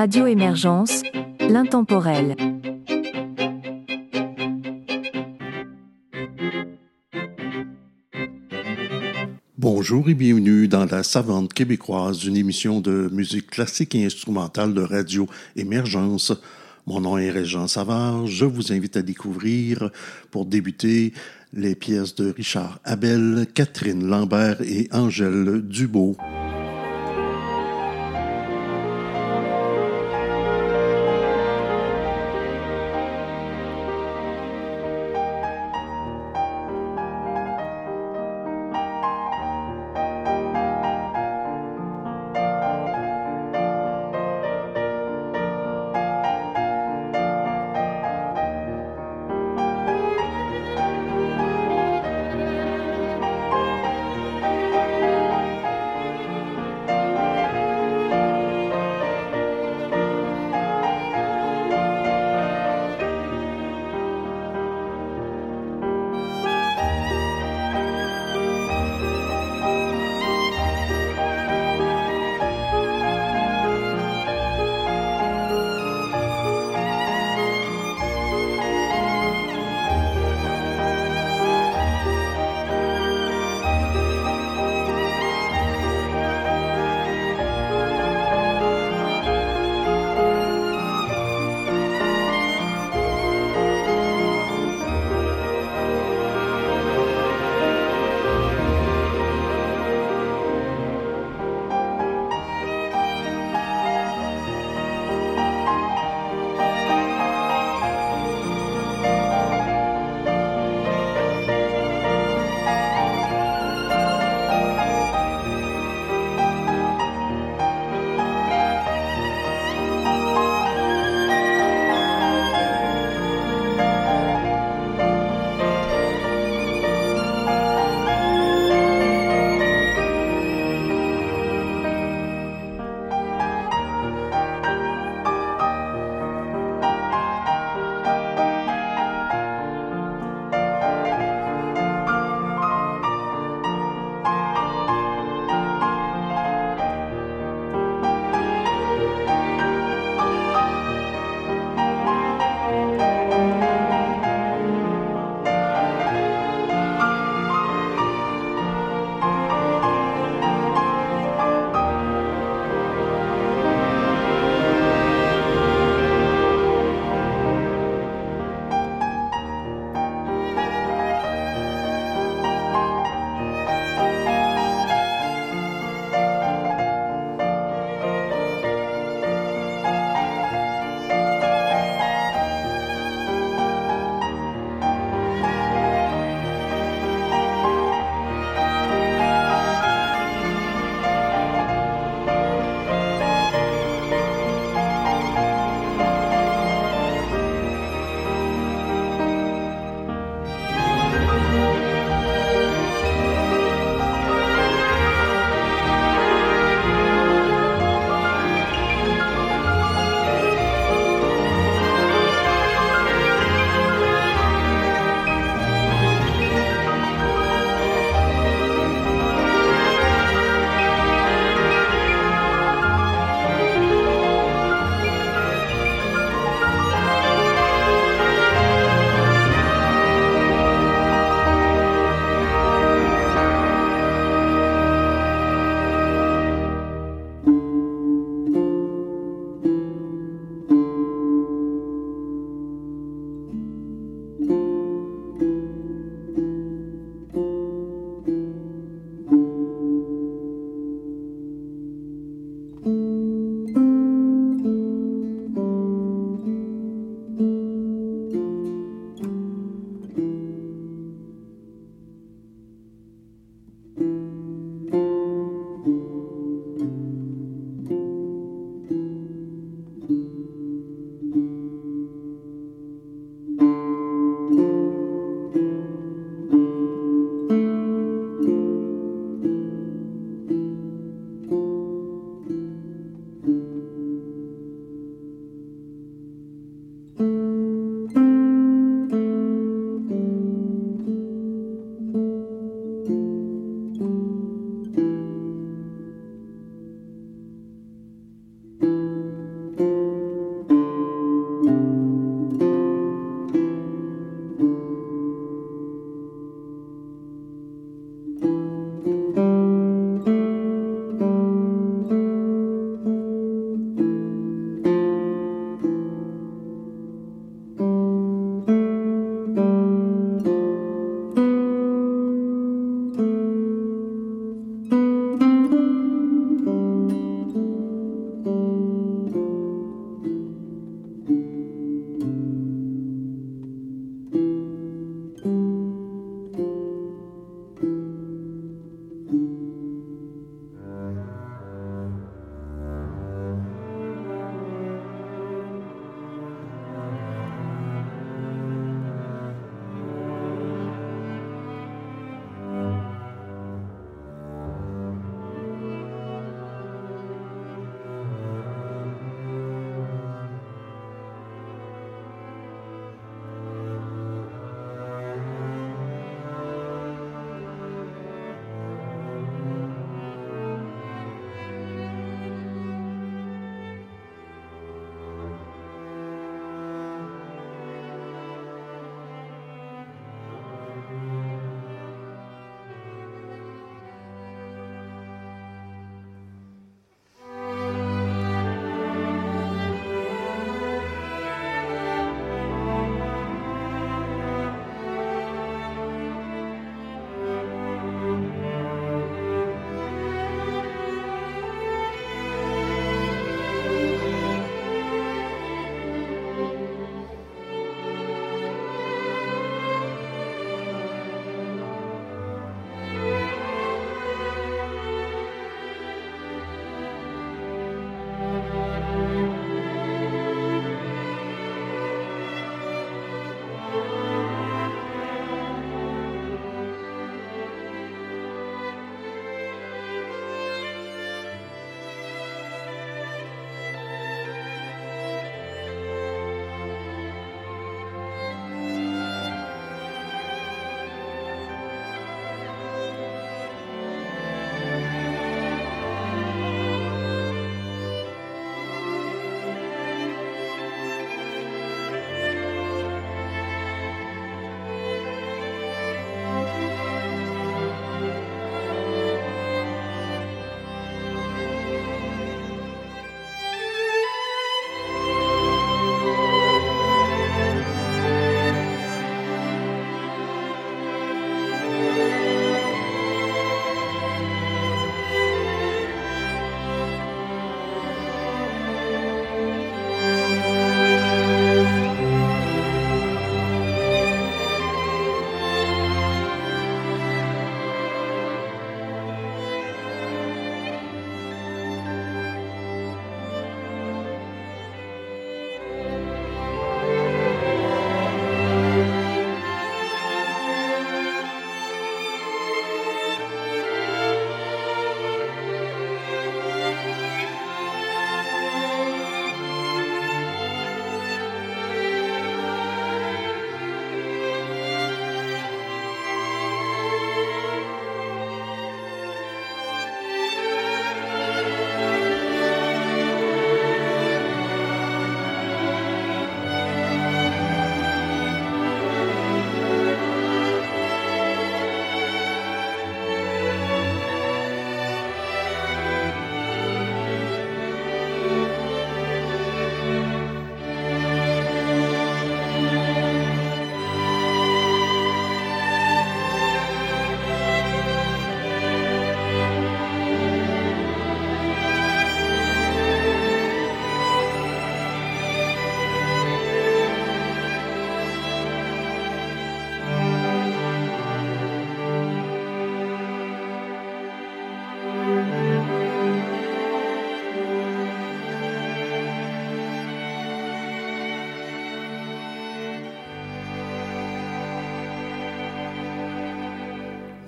Radio Émergence, l'intemporel. Bonjour et bienvenue dans la Savante québécoise, une émission de musique classique et instrumentale de Radio Émergence. Mon nom est Régent Savard. Je vous invite à découvrir, pour débuter, les pièces de Richard Abel, Catherine Lambert et Angèle Dubo.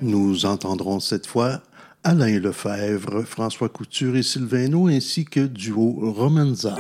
Nous entendrons cette fois Alain Lefebvre, François Couture et Sylvain ainsi que duo Romanza.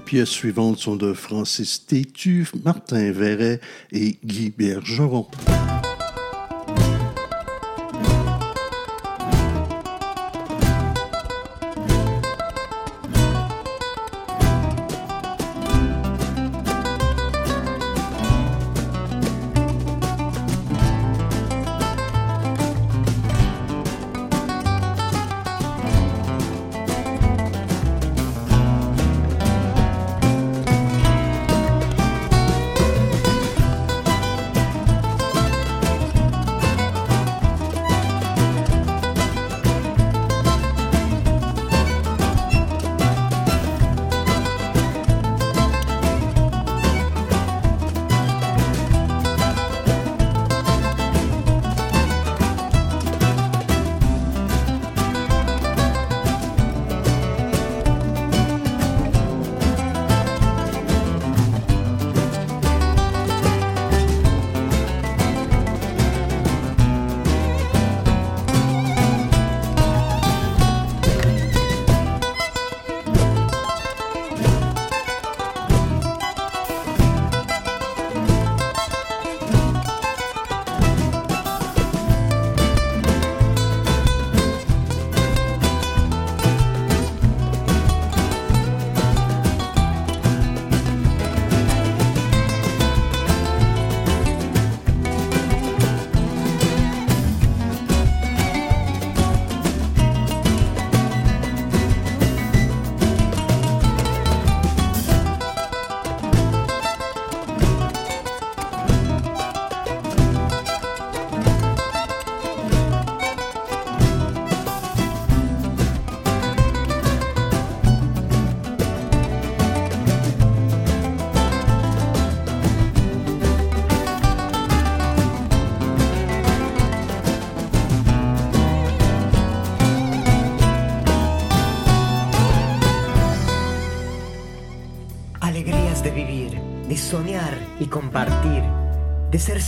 Pièces suivantes sont de Francis Tétu, Martin Verret et Guy Bergeron.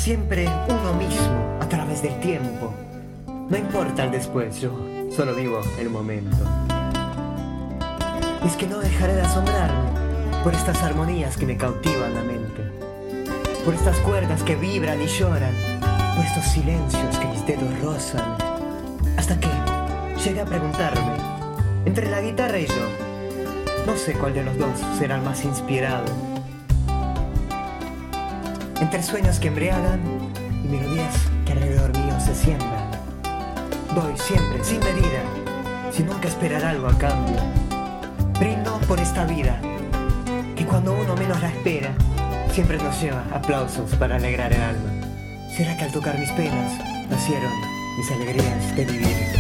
Siempre uno mismo a través del tiempo. No importa el después, yo solo vivo el momento. es que no dejaré de asombrarme por estas armonías que me cautivan la mente, por estas cuerdas que vibran y lloran, por estos silencios que mis dedos rozan, hasta que llegué a preguntarme, entre la guitarra y yo, no sé cuál de los dos será el más inspirado entre sueños que embriagan y melodías que alrededor mío se siembran. Doy siempre, sin medida, sin nunca esperar algo a cambio. Brindo por esta vida, que cuando uno menos la espera, siempre nos lleva aplausos para alegrar el alma. ¿Será que al tocar mis penas nacieron mis alegrías de vivir?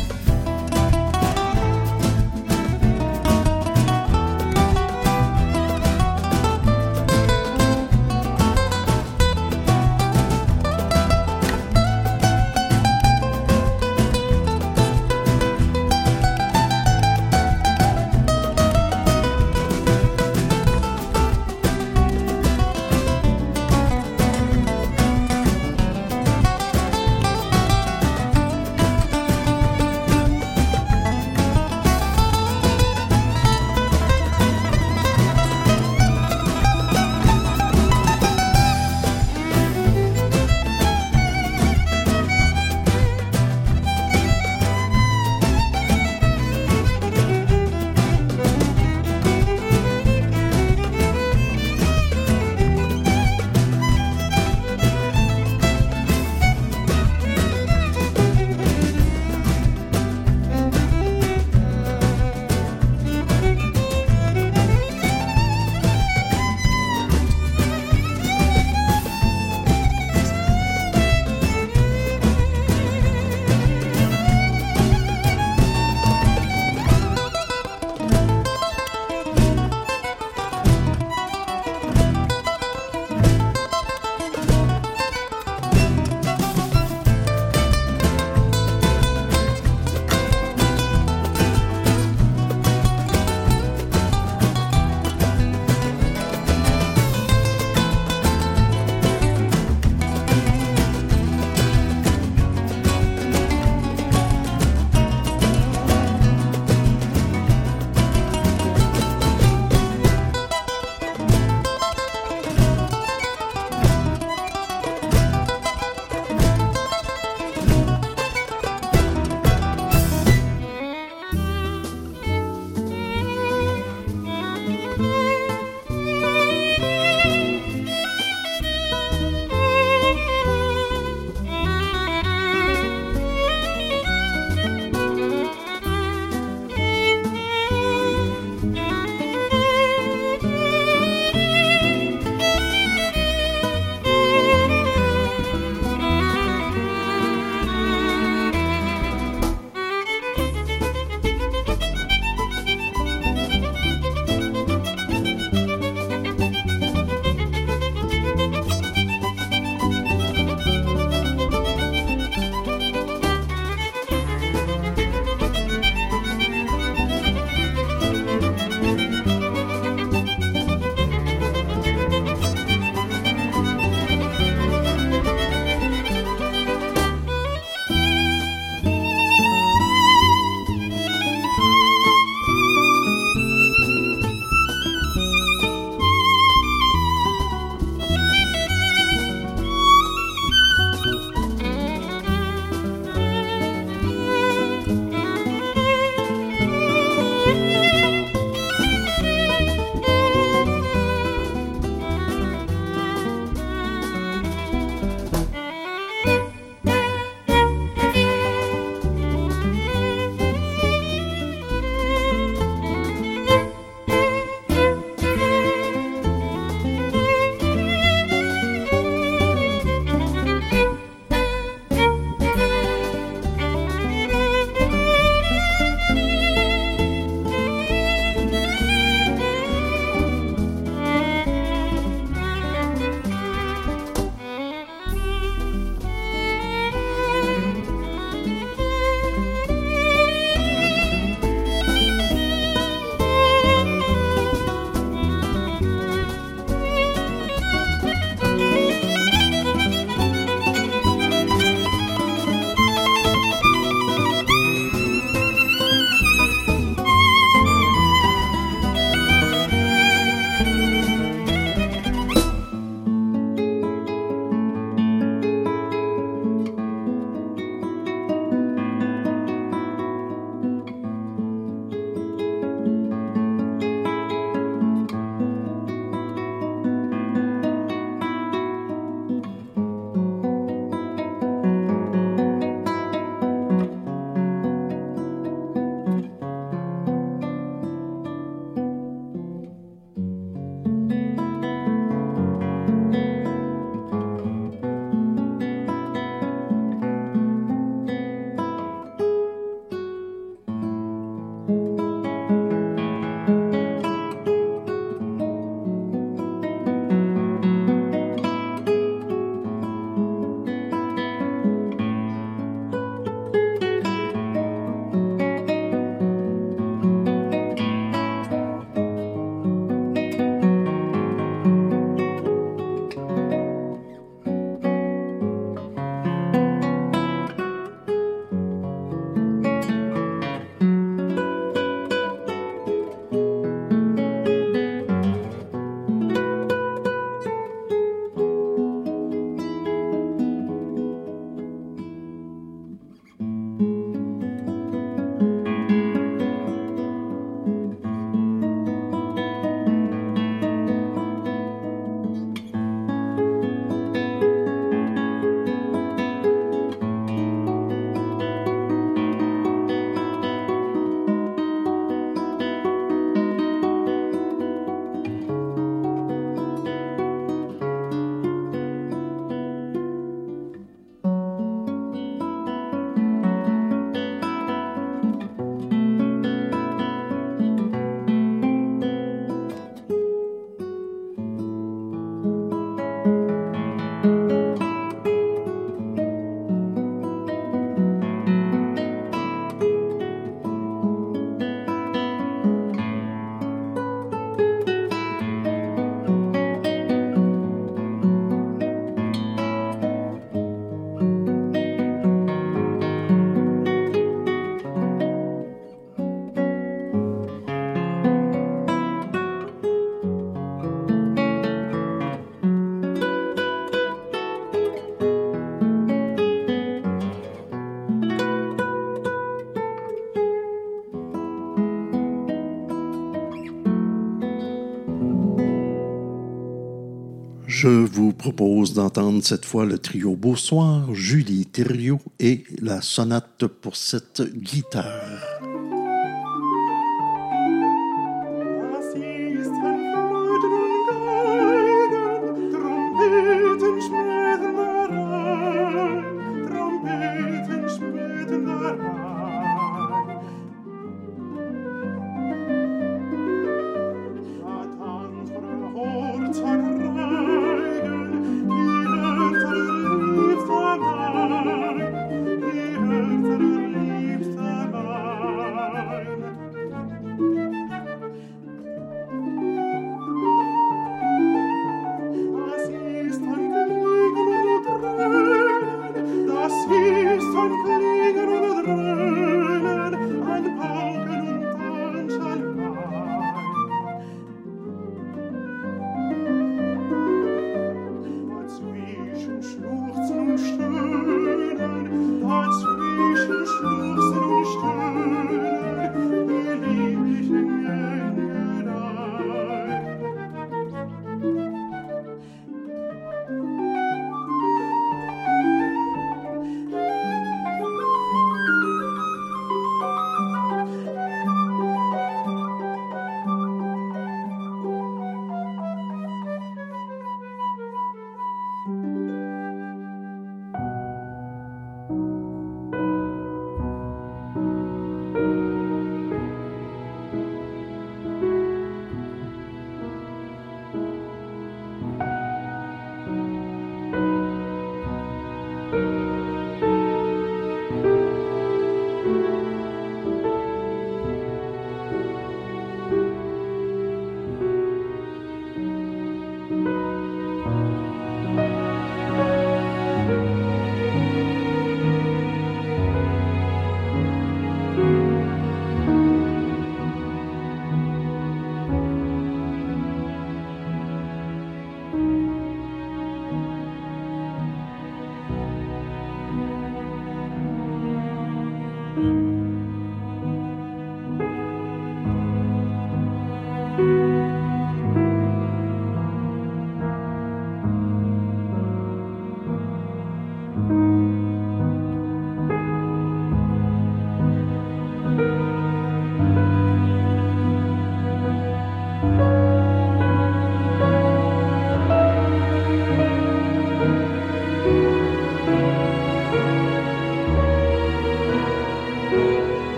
Propose d'entendre cette fois le trio Beausoir, Julie Thériault et la sonate pour cette guitare.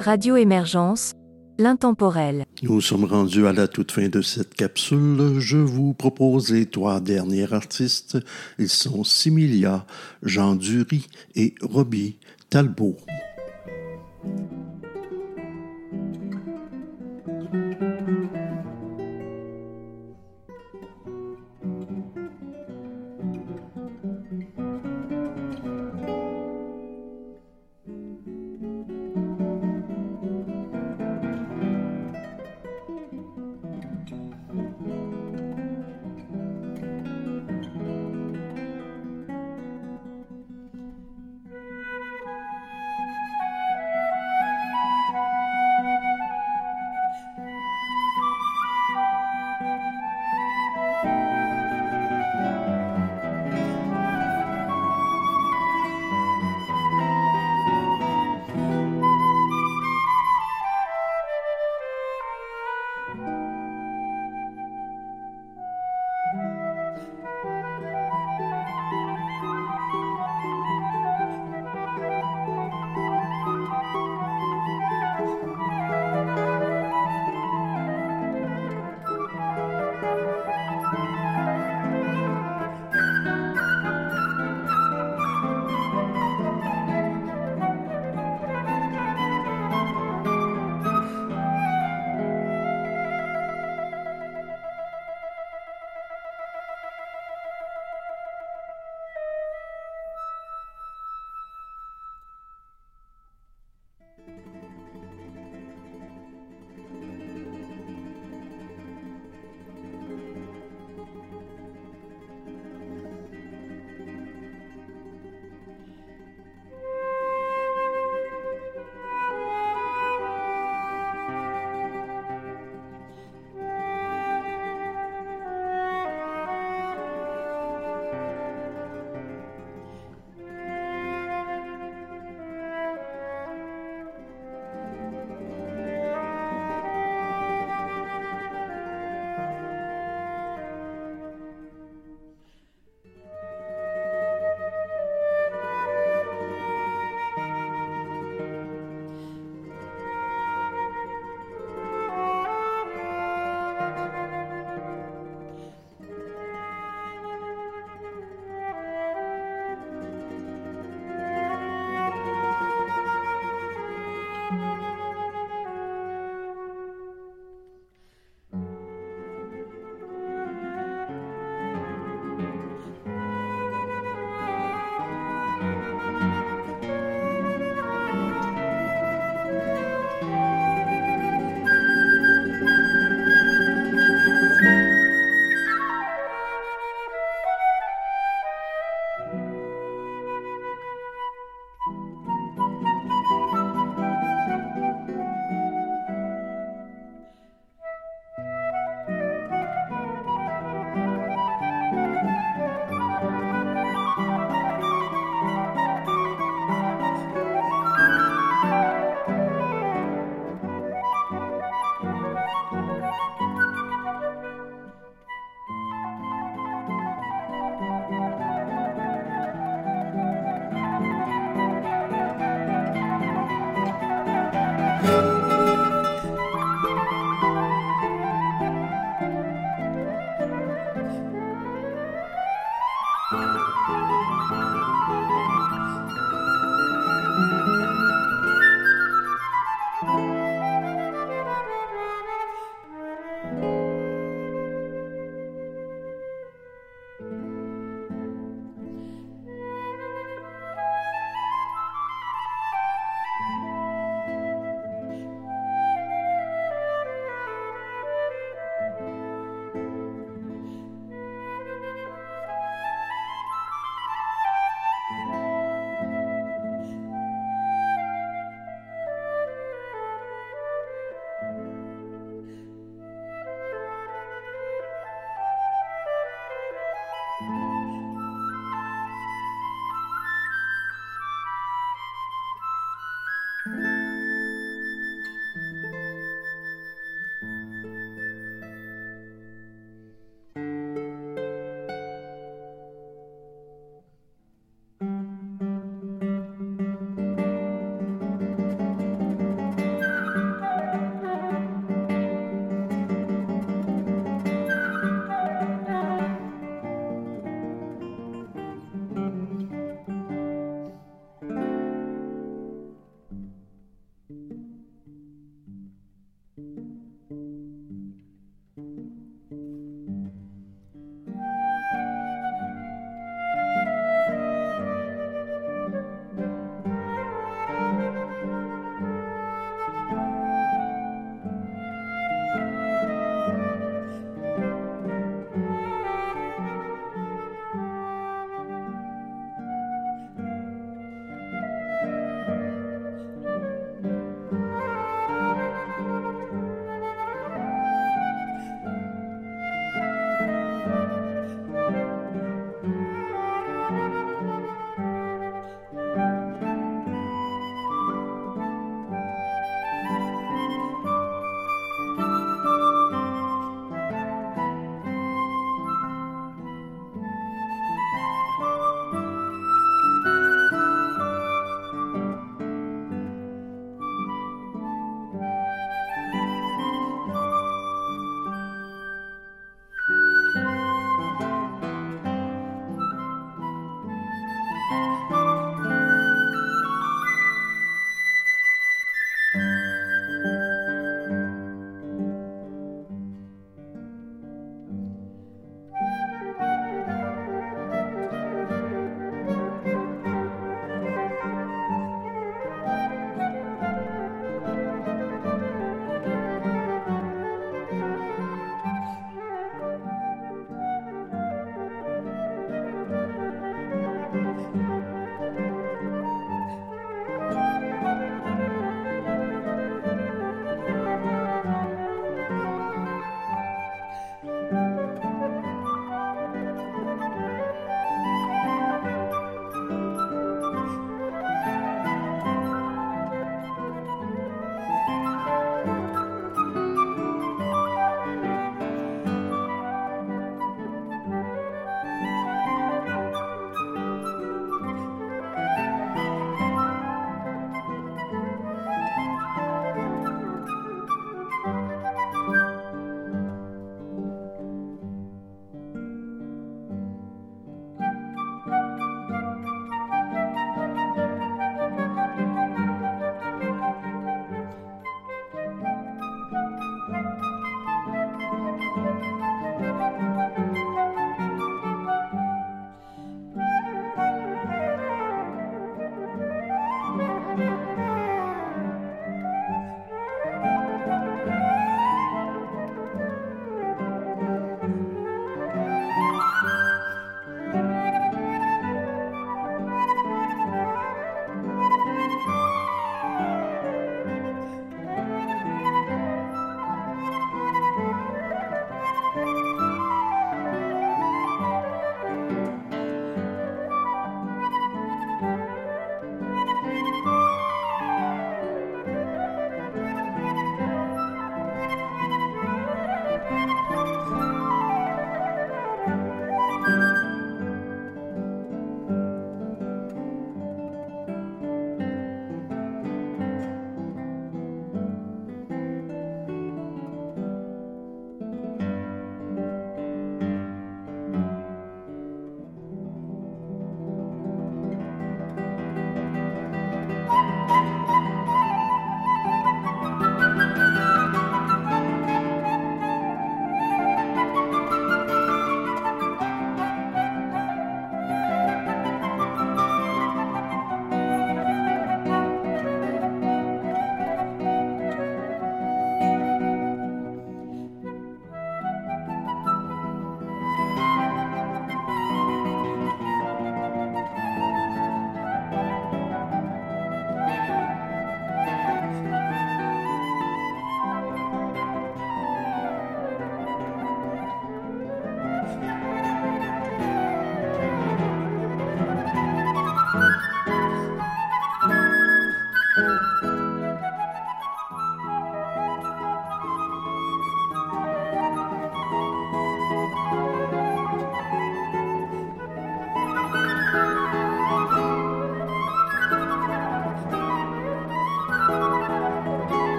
Radio Émergence, l'intemporel. Nous sommes rendus à la toute fin de cette capsule. Je vous propose les trois derniers artistes. Ils sont Similia, Jean Dury et Robbie Talbot.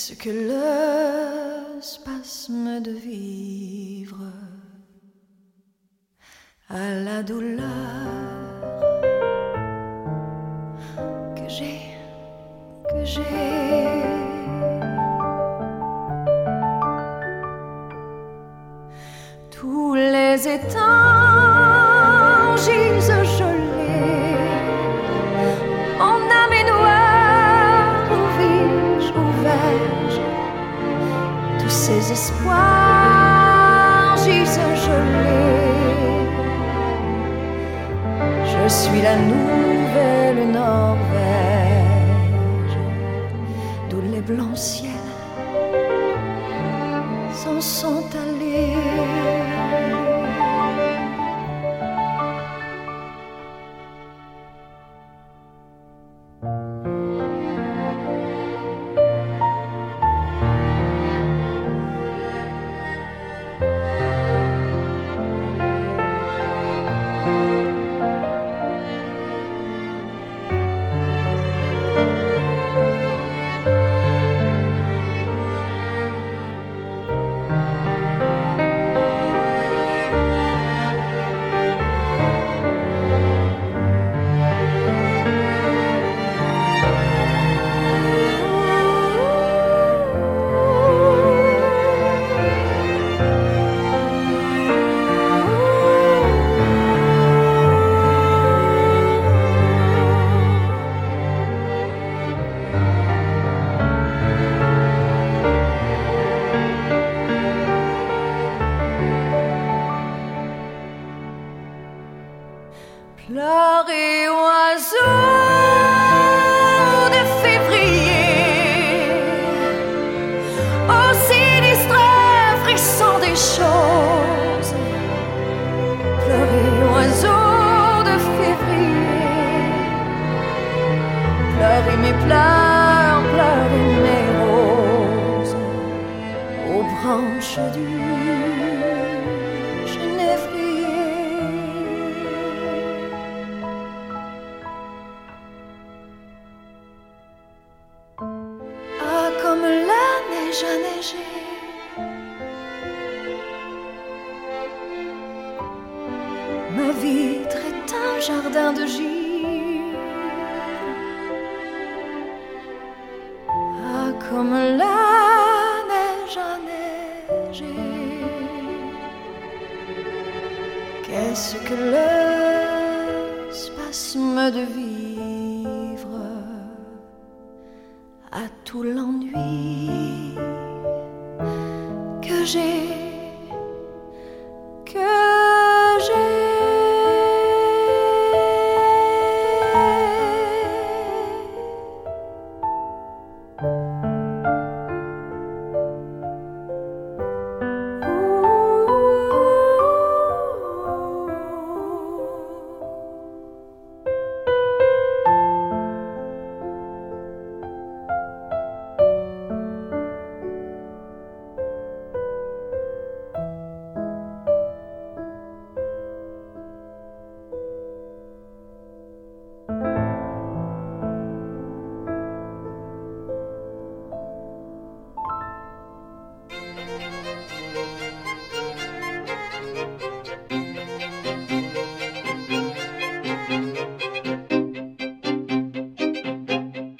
Ce que le spasme de vie pièges, tous ces espoirs gisent gelés. Je suis la nouvelle Norvège, d'où les blancs ciels s'en sont allés.